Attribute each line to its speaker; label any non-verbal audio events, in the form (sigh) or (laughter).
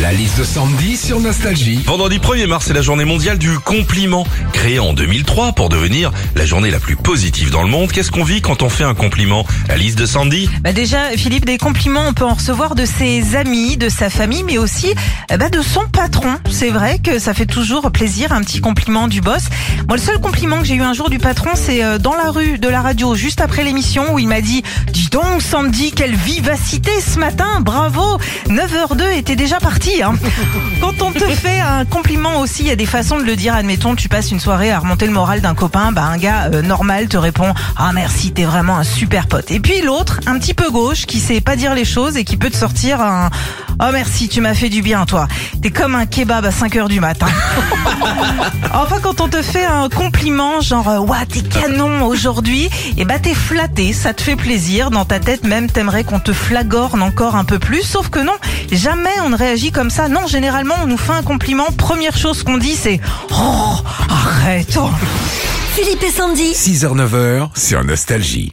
Speaker 1: La liste de Sandy sur Nostalgie.
Speaker 2: Vendredi 1er mars, c'est la journée mondiale du compliment. Créée en 2003 pour devenir la journée la plus positive dans le monde, qu'est-ce qu'on vit quand on fait un compliment? La liste de Sandy?
Speaker 3: Bah déjà, Philippe, des compliments, on peut en recevoir de ses amis, de sa famille, mais aussi eh bah, de son patron. C'est vrai que ça fait toujours plaisir, un petit compliment du boss. Moi, le seul compliment que j'ai eu un jour du patron, c'est euh, dans la rue de la radio, juste après l'émission, où il m'a dit « Dis donc, Sandy, quelle vivacité ce matin, bravo 9h02 était déjà parti. Hein. Quand on te fait un compliment aussi, il y a des façons de le dire. Admettons, tu passes une soirée à remonter le moral d'un copain, bah un gars euh, normal te répond « Ah merci, t'es vraiment un super pote ». Et puis l'autre, un petit peu gauche, qui sait pas dire les choses et qui peut te sortir un « Oh merci, tu m'as fait du bien toi ». T'es comme un kebab à 5 heures du matin. (laughs) enfin, quand on te fait un compliment, genre euh, Ouah, t'es canon aujourd'hui », et bah t'es flatté, ça te fait plaisir. Dans ta tête même, t'aimerais qu'on te flagorne encore un peu plus. Sauf que non, jamais on ne réagit comme ça. Non, généralement, on nous fait un compliment. Première chose qu'on dit, c'est Oh, arrête. oh.
Speaker 4: Philippe et Sandy.
Speaker 1: 6h-9h sur Nostalgie.